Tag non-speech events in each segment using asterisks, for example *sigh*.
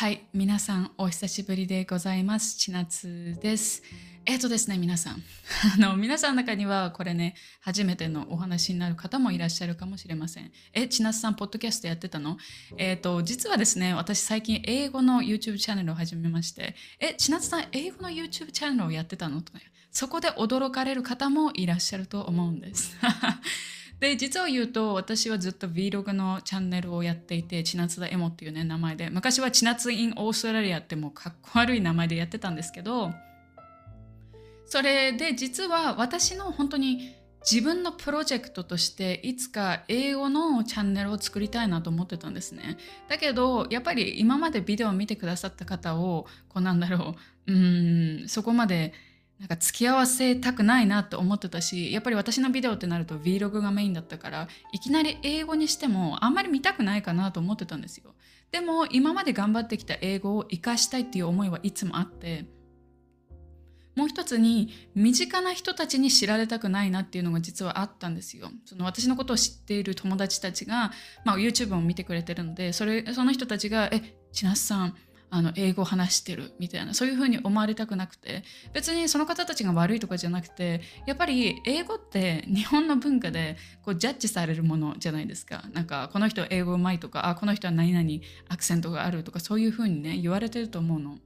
はい、皆さんお久しぶりでございます。千夏です。えっ、とですね、皆さん。*laughs* あの、皆さんの中にはこれね、初めてのお話になる方もいらっしゃるかもしれません。え、千夏さん、ポッドキャストやってたの？えっ、と、実はですね、私最近英語の YouTube チャンネルを始めまして、え、千夏さん、英語の YouTube チャンネルをやってたの？とね、そこで驚かれる方もいらっしゃると思うんです。*laughs* で実を言うと私はずっと Vlog のチャンネルをやっていて千夏田エモっていうね名前で昔は千夏 in オーストラリアってもうかっこ悪い名前でやってたんですけどそれで実は私の本当に自分のプロジェクトとしていつか英語のチャンネルを作りたいなと思ってたんですね。だけどやっぱり今までビデオを見てくださった方をこうなんだろううんそこまでなんか付き合わせたくないなと思ってたしやっぱり私のビデオってなると Vlog がメインだったからいきなり英語にしてもあんまり見たくないかなと思ってたんですよでも今まで頑張ってきた英語を活かしたいっていう思いはいつもあってもう一つに身近な人たちに知られたくないなっていうのが実はあったんですよ。その私のことを知っている友達たちが、まあ、YouTube も見てくれてるのでそれその人たちが「え千夏さんあの英語を話してるみたいなそういうふうに思われたくなくて別にその方たちが悪いとかじゃなくてやっぱり英語って日本の文化でこうジャッジされるものじゃないですかなんかこの人英語うまいとかあこの人は何々アクセントがあるとかそういうふうにね言われてると思うの。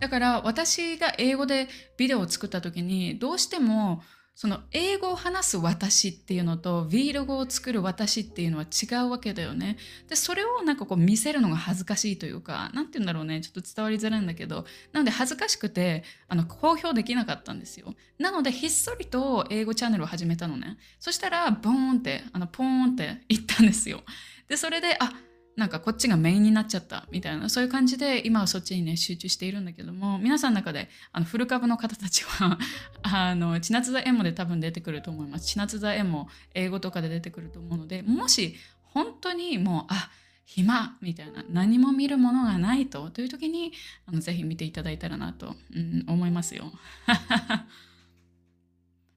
だから私が英語でビデオを作った時にどうしてもその英語を話す私っていうのと Vlog を作る私っていうのは違うわけだよね。でそれをなんかこう見せるのが恥ずかしいというか何て言うんだろうねちょっと伝わりづらいんだけどなので恥ずかしくてあの公表できなかったんですよ。なのでひっそりと英語チャンネルを始めたのね。そしたらボーンってあのポーンって言ったんですよ。でそれであなんかこっちがメインになっちゃったみたいなそういう感じで今はそっちにね集中しているんだけども皆さんの中であのフル株の方たちは *laughs* あの千夏座エモで多分出てくると思います千夏座エモ英語とかで出てくると思うのでもし本当にもうあ暇みたいな何も見るものがないとという時にあのぜひ見ていただいたらなと、うん、思いますよ。*laughs*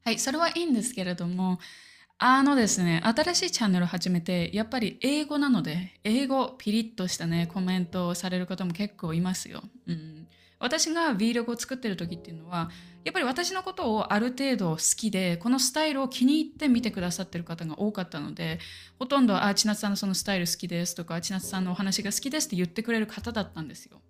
はいそれはいいんですけれどもあのですね、新しいチャンネルを始めて、やっぱり英語なので、英語ピリッとしたね、コメントをされる方も結構いますよ。うん、私が Vlog を作ってる時っていうのは、やっぱり私のことをある程度好きで、このスタイルを気に入って見てくださってる方が多かったので、ほとんど、あ、千夏さんのそのスタイル好きですとか、千夏さんのお話が好きですって言ってくれる方だったんですよ。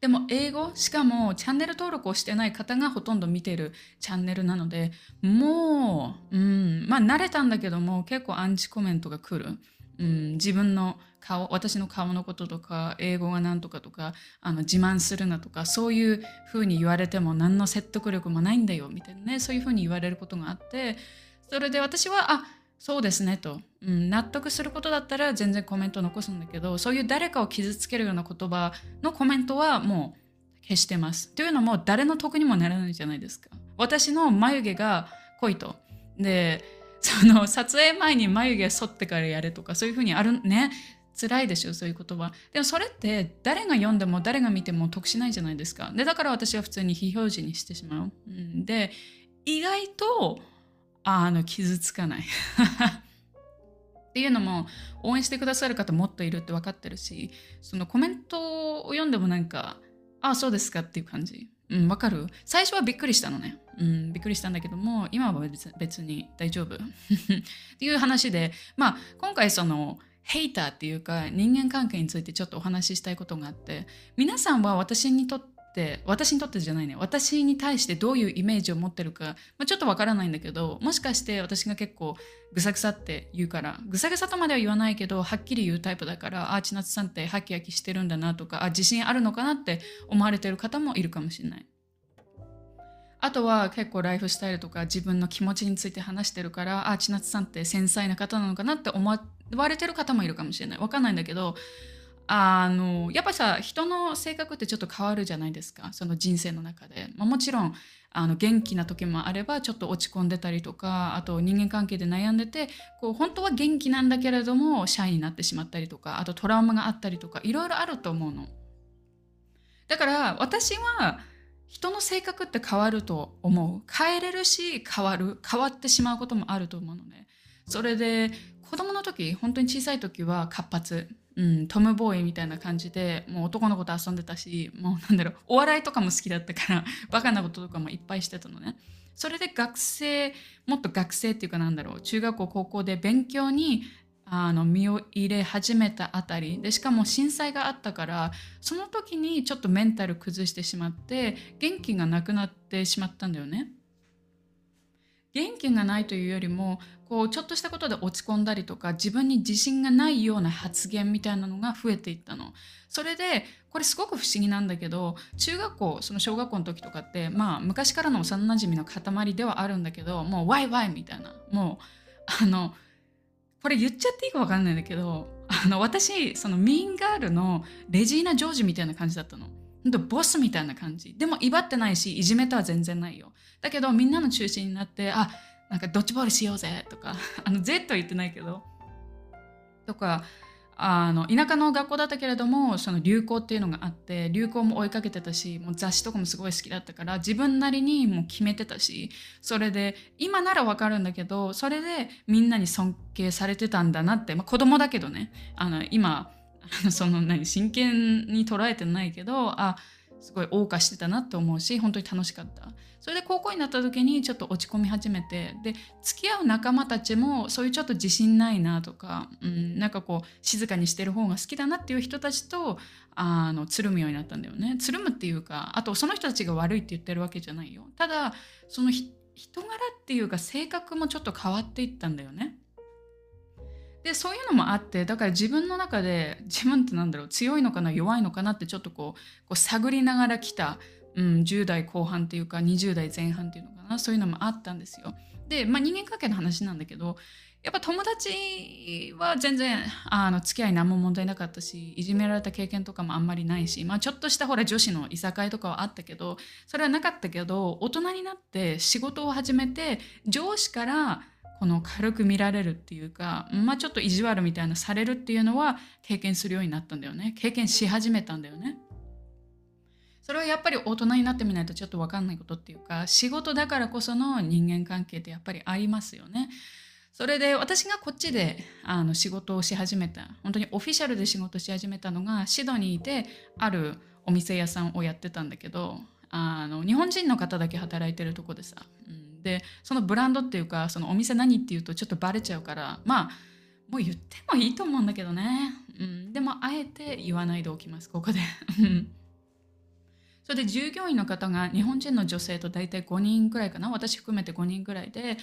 でも英語？しかもチャンネル登録をしてない方がほとんど見てるチャンネルなのでもう、うん、まあ慣れたんだけども結構アンチコメントが来る、うん、自分の顔私の顔のこととか英語が何とかとかあの自慢するなとかそういうふうに言われても何の説得力もないんだよみたいなねそういうふうに言われることがあってそれで私はあそうですねと、うん、納得することだったら全然コメント残すんだけどそういう誰かを傷つけるような言葉のコメントはもう消してます。というのも誰の得にもならないじゃないですか。私の眉毛が濃いと。でその撮影前に眉毛剃ってからやれとかそういうふうにあるね辛いでしょそういう言葉でもそれって誰が読んでも誰が見ても得しないじゃないですかでだから私は普通に非表示にしてしまう、うん、で意外とあの傷つかない。*laughs* っていうのも応援してくださる方もっといるって分かってるしそのコメントを読んでもなんかああそうですかっていう感じ。うん分かる？最初はびっくりしたのね。うんびっくりしたんだけども今は別別に大丈夫。*laughs* っていう話でまあ今回そのヘイターっていうか人間関係についてちょっとお話ししたいことがあって皆さんは私にとって私にとってじゃないね私に対してどういうイメージを持ってるか、まあ、ちょっとわからないんだけどもしかして私が結構ぐさぐさって言うからぐさぐさとまでは言わないけどはっきり言うタイプだからあ千夏さんってハキハキしてるんだなとかあ自信あるのかなって思われてる方もいるかもしれない。あとは結構ライフスタイルとか自分の気持ちについて話してるからあ千夏さんって繊細な方なのかなって思われてる方もいるかもしれないわかんないんだけどあのやっぱさ人の性格ってちょっと変わるじゃないですか。その人生の中で、まあ、もちろんあの元気な時もあればちょっと落ち込んでたりとかあと人間関係で悩んでてこう本当は元気なんだけれどもシャイになってしまったりとかあとトラウマがあったりとかいろいろあると思うの。だから私は人の性格って変わると思う。変えれるし変わる変わってしまうこともあると思うのでそれで子供の時本当に小さい時は活発、うん、トムボーイみたいな感じでもう男の子と遊んでたしもうなんだろうお笑いとかも好きだったからバカなこととかもいっぱいしてたのね。それで学生もっと学生っていうかなんだろう中学校高校で勉強にあの身を入れ始めたあたり。でしかも震災があったからその時にちょっとメンタル崩してしまって元気がなくなってしまったんだよね。元気がないというよりもこうちょっとしたことで落ち込んだりとか自分に自信がないような発言みたいなのが増えていったの。それでこれすごく不思議なんだけど中学校その小学校の時とかってまあ昔からの幼なじみの塊ではあるんだけどもうワイワイみたいなもうあのこれ言っちゃっていいか分かんないんだけどあの私そのミーンガールのレジーナ・ジョージみたいな感じだったの。ボスみたいな感じ。でも威張ってないしいじめとは全然ないよ。だけどみんなの中心になってあなんかドッジボールしようぜとか *laughs* あの Z は言ってないけど。とかあの田舎の学校だったけれどもその流行っていうのがあって流行も追いかけてたしもう雑誌とかもすごい好きだったから自分なりにもう決めてたしそれで今ならわかるんだけどそれでみんなに尊敬されてたんだなって、まあ、子供だけどね。あの今その何真剣に捉えてないけどあすごい謳歌してたなって思うし本当に楽しかった。それで高校になった時にちょっと落ち込み始めてで付き合う仲間たちもそういうちょっと自信ないなとか、うん、なんかこう静かにしてる方が好きだなっていう人たちとあのつるむようになったんだよね。つるむっていうかあとその人たちが悪いって言ってるわけじゃないよ。ただその人柄っていうか性格もちょっと変わっていったんだよね。でそういうのもあってだから自分の中で自分ってなんだろう強いのかな弱いのかなってちょっとこうこう探りながら来た、うん、10代後半っていうか20代前半っていうのかなそういうのもあったんですよ。で、まあ、人間関係の話なんだけどやっぱ友達は全然あの付き合い何も問題なかったしいじめられた経験とかもあんまりないし、まあ、ちょっとしたほら女子のいさかいとかはあったけどそれはなかったけど大人になって仕事を始めて上司からこの軽く見られるっていうか、まあちょっと意地悪みたいなされるっていうのは経験するようになったんだよね。経験し始めたんだよね。それはやっぱり大人になってみないとちょっと分かんないことっていうか仕事だからこその人間関係ってやっぱりありますよね。それで私がこっちであの仕事をし始めた本当にオフィシャルで仕事し始めたのがシドニーであるお店屋さんをやってたんだけどあの日本人の方だけ働いてるとこでさ、うん、でそのブランドっていうかそのお店何っていうとちょっとバレちゃうからまあもう言ってもいいと思うんだけどね、うん、でもあえて言わないでおきます。ここで。それで従業員の方が日本人の女性と大体5人くらいかな。私含めて5人くらいで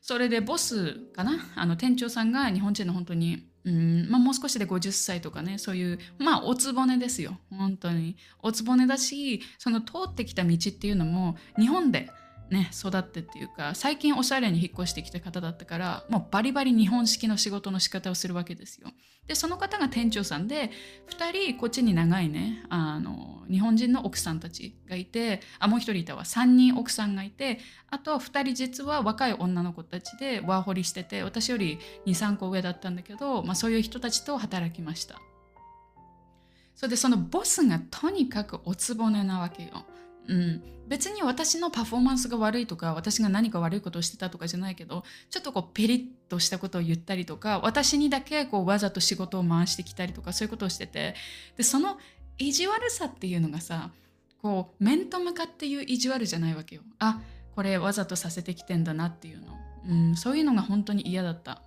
それでボスかな？あの店長さんが日本人の本当にうん。まあ、もう少しで50歳とかねそういうまあおつぼねですよ。本当に。おつぼねだしその通ってきた道っていうのも日本でね、育ってっていうか最近おしゃれに引っ越してきた方だったからもうバリバリ日本式の仕事の仕方をするわけですよ。でその方が店長さんで2人こっちに長いねあの日本人の奥さんたちがいてあもう1人いたわ3人奥さんがいてあと2人実は若い女の子たちでワーホリしてて私より23個上だったんだけど、まあ、そういう人たちと働きました。それでそのボスがとにかくおつぼねなわけよ。うん、別に私のパフォーマンスが悪いとか私が何か悪いことをしてたとかじゃないけどちょっとこうペリッとしたことを言ったりとか私にだけこうわざと仕事を回してきたりとかそういうことをしててでその意地悪さっていうのがさこう面と向かっていう意地悪じゃないわけよ。あこれわざとさせてきてんだなっていうの、うん、そういうのが本当に嫌だった。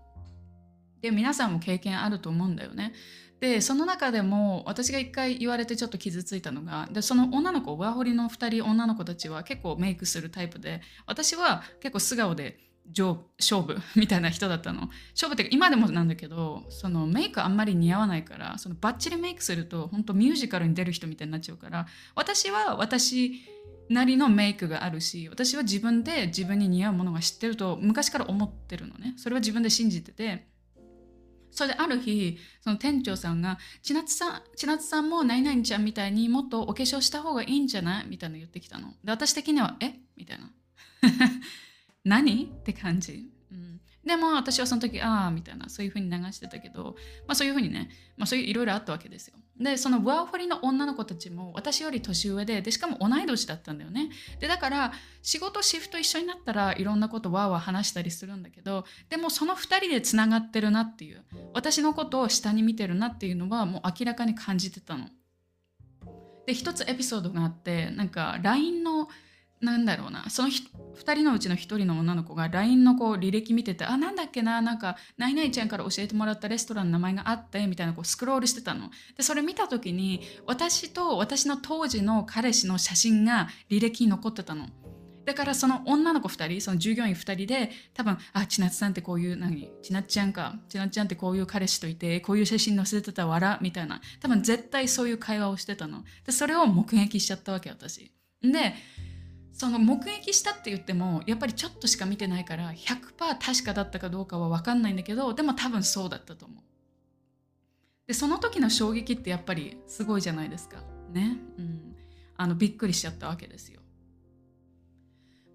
で皆さんも経験あると思うんだよね。でその中でも私が一回言われてちょっと傷ついたのがでその女の子ワーホリの2人女の子たちは結構メイクするタイプで私は結構素顔で勝負 *laughs* みたいな人だったの。勝負って今でもなんだけどそのメイクあんまり似合わないからそのバッチリメイクすると本当ミュージカルに出る人みたいになっちゃうから私は私なりのメイクがあるし私は自分で自分に似合うものが知ってると昔から思ってるのね。それは自分で信じててそれである日その店長さんが「千夏さん千夏さんも何々ちゃんみたいにもっとお化粧した方がいいんじゃない?」みたいな言ってきたの。で私的には「え？みたいな。*laughs* 何？って感じ。でも私はその時、ああ、みたいな、そういうふうに流してたけど、まあそういうふうにね、まあそういういろいろあったわけですよ。で、そのワーホリの女の子たちも私より年上で、で、しかも同い年だったんだよね。で、だから仕事シフト一緒になったらいろんなことわーわー話したりするんだけど、でもその2人でつながってるなっていう、私のことを下に見てるなっていうのはもう明らかに感じてたの。で、一つエピソードがあって、なんか LINE のなんだろうな。その2人のうちの1人の女の子が LINE のこう履歴見ててあなんだっけな。なんかナイナイちゃんから教えてもらったレストランの名前があってみたいなこうスクロールしてたの。でそれ見た時に私と私の当時の彼氏の写真が履歴に残ってたの。だからその女の子2人その従業員2人で多分あ千夏さんってこういう何？千夏ちゃんか。千夏ちゃんってこういう彼氏といてこういう写真載せてたわらみたいな。多分絶対そういう会話をしてたの。でそれを目撃しちゃったわけ私。でその目撃したって言ってもやっぱりちょっとしか見てないから100%確かだったかどうかは分かんないんだけどでも多分そうだったと思う。でその時の衝撃ってやっぱりすごいじゃないですか。ね。うん、あのびっくりしちゃったわけですよ。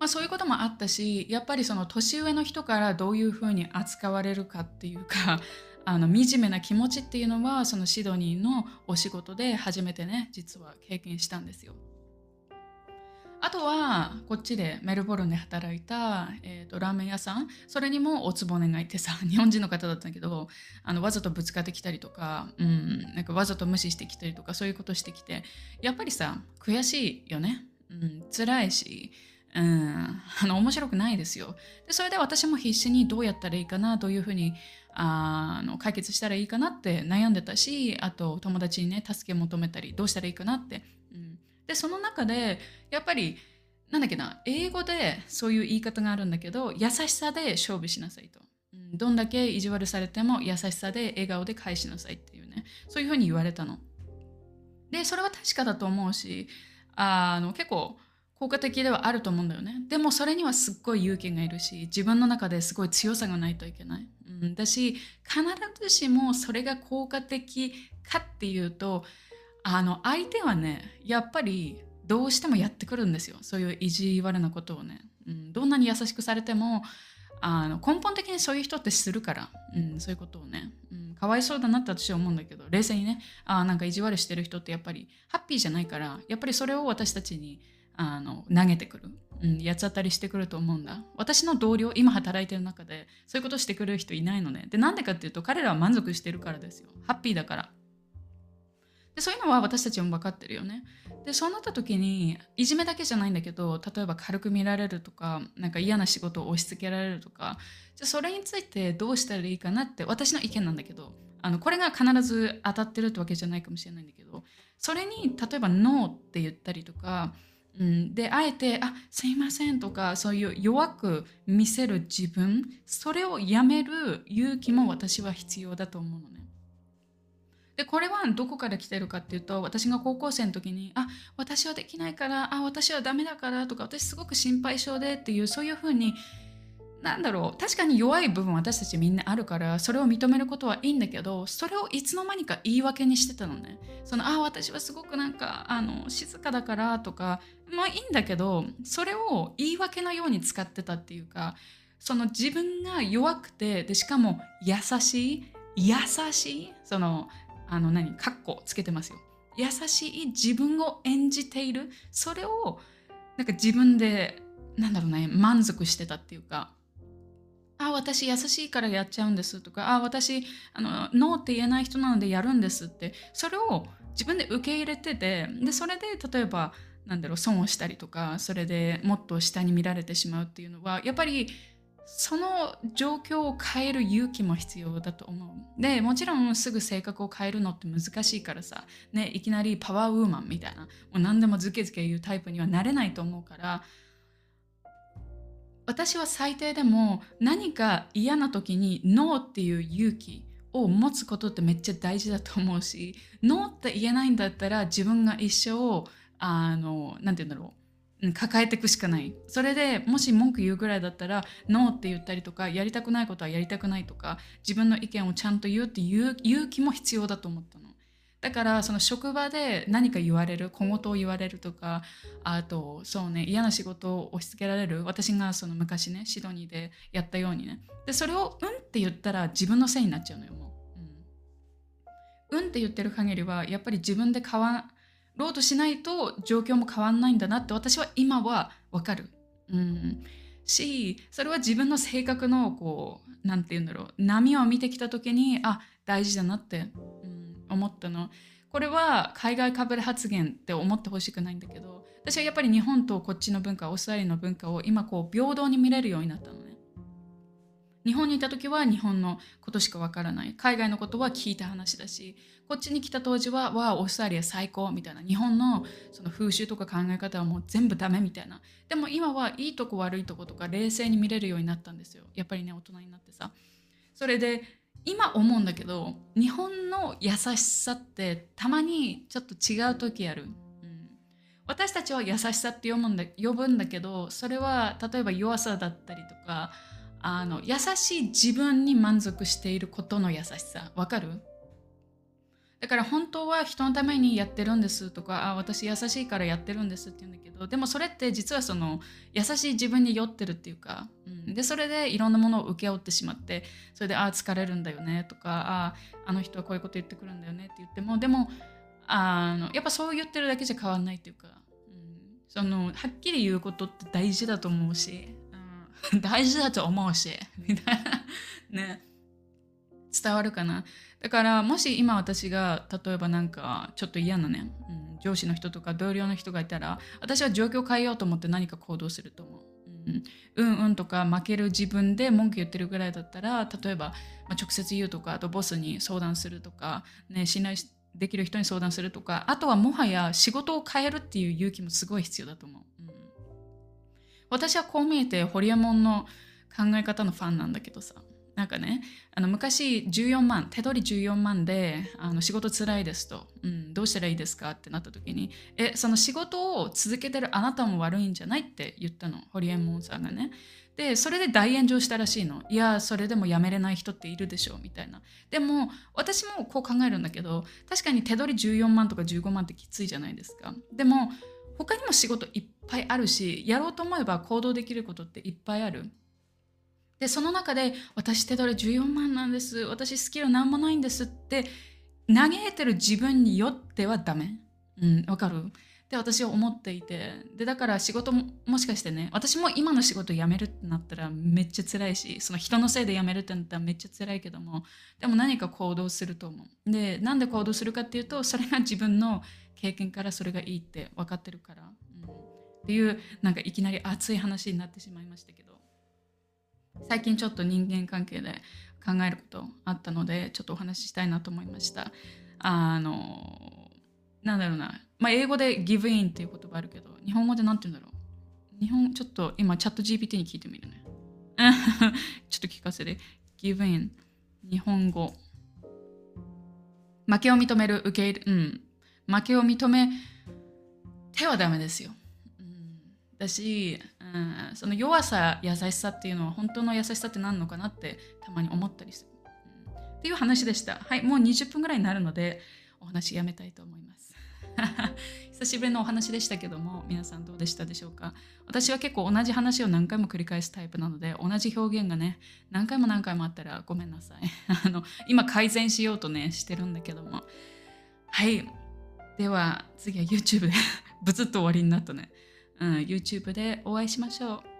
まあ、そういうこともあったしやっぱりその年上の人からどういうふうに扱われるかっていうか *laughs* あの惨めな気持ちっていうのはそのシドニーのお仕事で初めてね実は経験したんですよ。あとはこっちでメルボルンで働いた、えーと、ラーメン屋さんそれにもおつぼねがいてさ *laughs* 日本人の方だったんだけどあのわざとぶつかってきたりとか,、うん、なんかわざと無視してきたりとかそういうことしてきてやっぱりさ悔しいよね、うん、辛いし、うん、あの面白くないですよ。でそれで私も必死にどうやったらいいかなどういうふうにあの解決したらいいかなって悩んでたしあと友達にね助け求めたりどうしたらいいかなってでその中でやっぱりなんだっけな英語でそういう言い方があるんだけど優しさで勝負しなさいと、うん、どんだけ意地悪されても優しさで笑顔で返しなさいっていうね。そういうふうに言われたの。でそれは確かだと思うしあの結構効果的ではあると思うんだよね。でもそれにはすっごい勇気がいるし自分の中ですごい強さがないといけない、うん、だし必ずしもそれが効果的かっていうとあの相手はねやっぱりどうしてもやってくるんですよ。そういう意地悪なことをね、うん、どんなに優しくされてもあの根本的にそういう人ってするから、うん、そういうことをね、うん、かわいそうだなって私は思うんだけど冷静にねあなんか意地悪してる人ってやっぱりハッピーじゃないからやっぱりそれを私たちにあの投げてくる、うん、八つ当たりしてくると思うんだ。私の同僚今働いてる中でそういうことしてくれる人いないのね。でなんでかっていうと彼らは満足してるからですよ。ハッピーだから。でそういうのは私たちも分かってるよね。でそうなった時にいじめだけじゃないんだけど例えば軽く見られるとかなんか嫌な仕事を押し付けられるとかじゃそれについてどうしたらいいかなって私の意見なんだけどあのこれが必ず当たってるってわけじゃないかもしれないんだけどそれに例えば「ノー」って言ったりとか、うん、であえて「あすいません」とかそういう弱く見せる自分それをやめる勇気も私は必要だと思うのね。でこれはどこから来てるかっていうと私が高校生の時にあ私はできないからあ私はダメだからとか私すごく心配性でっていうそういうふうになんだろう確かに弱い部分私たちみんなあるからそれを認めることはいいんだけどそれをいつの間にか言い訳にしてたのね。そのあ私はすごくなんかあの静かだからとかまあいいんだけどそれを言い訳のように使ってたっていうかその自分が弱くてでしかも優しい優しいそのあの何カッコつけてますよ。優しい自分を演じている。それをなんか自分でなんだろうね満足してたっていうかあ私優しいからやっちゃうんですとかあ私あのノーって言えない人なのでやるんですってそれを自分で受け入れててでそれで例えばなんだろう損をしたりとかそれでもっと下に見られてしまうっていうのはやっぱりその状況を変える勇気も必要だと思う。で、もちろんすぐ性格を変えるのって難しいからさ、ね、いきなりパワーウーマンみたいな、もう何でもズケズケ言うタイプにはなれないと思うから、私は最低でも何か嫌な時にノーっていう勇気を持つことってめっちゃ大事だと思うし、ノーって言えないんだったら自分が一生、あの、なんて言うんだろう。抱えていくしかない。それでもし文句言うぐらいだったらノーって言ったりとかやりたくないことはやりたくないとか自分の意見をちゃんと言うっていう勇気も必要だと思ったの。だからその職場で何か言われる小言を言われるとかあとそうね嫌な仕事を押し付けられる私がその昔ねシドニーでやったようにね。でそれをうんって言ったら自分のせいになっちゃうのよもう、うん、うんって言ってる限りはやっぱり自分で変わろうとしないと状況も変わんないんだなって私は今はわかる、うん、しそれは自分の性格のこう何て言うんだろう。波を見てきた時にあ大事だなって、うん、思ったの。これは海外かぶれ発言って思ってほしくないんだけど私はやっぱり日本とこっちの文化オーストラリアの文化を今こう平等に見れるようになったのね。日本にいた時は日本のことしかわからない。海外のことは聞いた話だしこっちに来た当時はわあオーストラリア最高みたいな日本のその風習とか考え方はもう全部ダメみたいな。でも今はいいとこ悪いとことか冷静に見れるようになったんですよ。やっぱりね大人になってさ。それで今思うんだけど日本の優しさってたまにちょっと違う時ある、うん、私たちは優しさって呼ぶんだ呼ぶんだけどそれは例えば弱さだったりとかあの優しい自分に満足していることの優しさ。わかる？だから本当は人のためにやってるんですとかあ私優しいからやってるんですって言うんだけどでもそれって実はその優しい自分に酔ってるっていうか、うん、でそれでいろんなものを請け負ってしまってそれでああ疲れるんだよねとかああの人はこういうこと言ってくるんだよねって言ってもでもあのやっぱそう言ってるだけじゃ変わんないっていうか、うん、そのはっきり言うことって大事だと思うし、*laughs* 大事だと思うし。みたいなね。伝わるかな。だからもし今私が例えばなんかちょっと嫌なね、うん、上司の人とか同僚の人がいたら私は状況を変えようと思って何か行動すると思う。うん、うんうんとか負ける自分で文句言ってるぐらいだったら例えば、まあ、直接言うとかあとボスに相談するとか、ね、信頼できる人に相談するとかあとはもはや仕事を変えるっていう勇気もすごい必要だと思う。私はこう見えてホリエモンの考え方のファンなんだけどさ。なんかねあの昔14万手取り14万であの仕事つらいですと、うん、どうしたらいいですかってなった時にえその仕事を続けてるあなたも悪いんじゃないって言ったのホリエモンさんがね。でそれで大炎上したらしいの。いやそれでも辞めれない人っているでしょみたいな。でも私もこう考えるんだけど確かに手取り14万とか15万ってきついじゃないですか。でも他にも仕事いっぱいあるしやろうと思えば行動できることっていっぱいある。でその中で私手取り14万なんです。私スキル何もないんですって嘆いてる自分によってはダメ。うんわかる？で私は思っていてでだから仕事ももしかしてね私も今の仕事辞めるってなったらめっちゃ辛いしその人のせいで辞めるってなったらめっちゃ辛いけどもでも何か行動すると思う。でなんで行動するかっていうとそれが自分の経験からそれがいいって分かってるから、うん、っていうなんかいきなり熱い話になってしまいましたけど。最近ちょっと人間関係で考えることあったのでちょっとお話ししたいなと思いました。あのなんだろうな。まあ英語で give in っていう言葉あるけど日本語で何て言うんだろう。日本ちょっと今チャット GPT に聞いてみるね。*laughs* ちょっと聞かせて。give in 日本語。負けを認める受け入れうん。負けを認めてはダメですよ、うん、だしうん、その弱さ優しさっていうのは本当の優しさって何のかなってたまに思ったりする、っていう話でした。はいもう20分ぐらいになるのでお話やめたいと思います。*laughs* 久しぶりのお話でしたけども皆さんどうでしたでしょうか？私は結構同じ話を何回も繰り返すタイプなので同じ表現がね何回も何回もあったらごめんなさい。*laughs* あの今改善しようとねしてるんだけども。はい。では次は YouTube で *laughs* ブツッと終わりになったね。うん、YouTube でお会いしましょう。